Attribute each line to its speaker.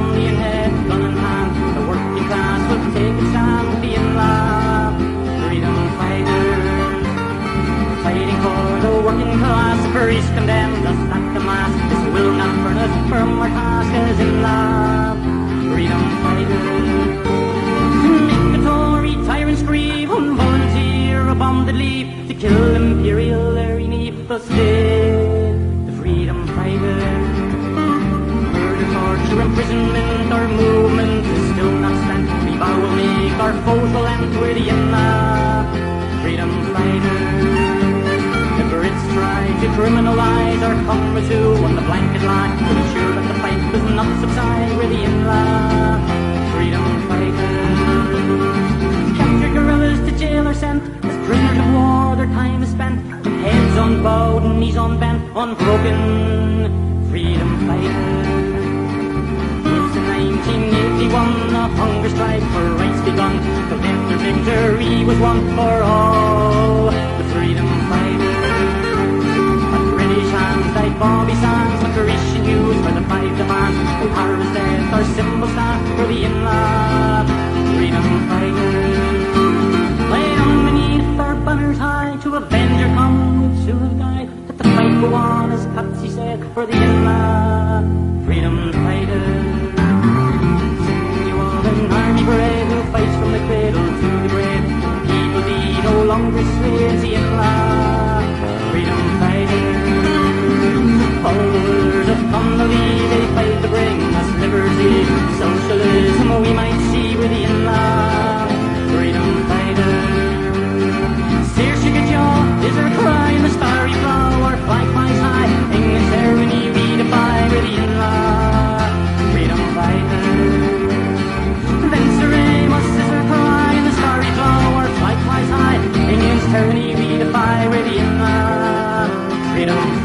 Speaker 1: land, come the head, gun in hand. The working class will take a stand, the INLA freedom fighters. Fighting for the working class, Paris condemned us the mass. This will not burn us from our task as INLA freedom fighters. Make Tory tyrants grieve, volunteer a bomb that to kill imperial Neave, but still imprisonment, our movement is still not spent. We vow we'll make our foes relent, we're the INLA freedom fighters. The Brits try to criminalize our comrades who on the blanket line to ensure that the fight does not subside, we're the INLA freedom fighters. Captured guerrillas to jail are sent as prisoners of war. Their time is spent with heads unbowed and knees unbent, unbroken. Freedom fighters. It's in 1981, a hunger strike for rights begun. The later victory was won for all the freedom fighters. At British hands like Bobby Sands, McCreesh and Hughes for the five demands. O'Hara's death, our symbol stand for the INLA freedom fighters. Lay on beneath our banners high to avenge our comrades who have died. Let the fight go on, as Patsy said, for the INLA freedom. freedom.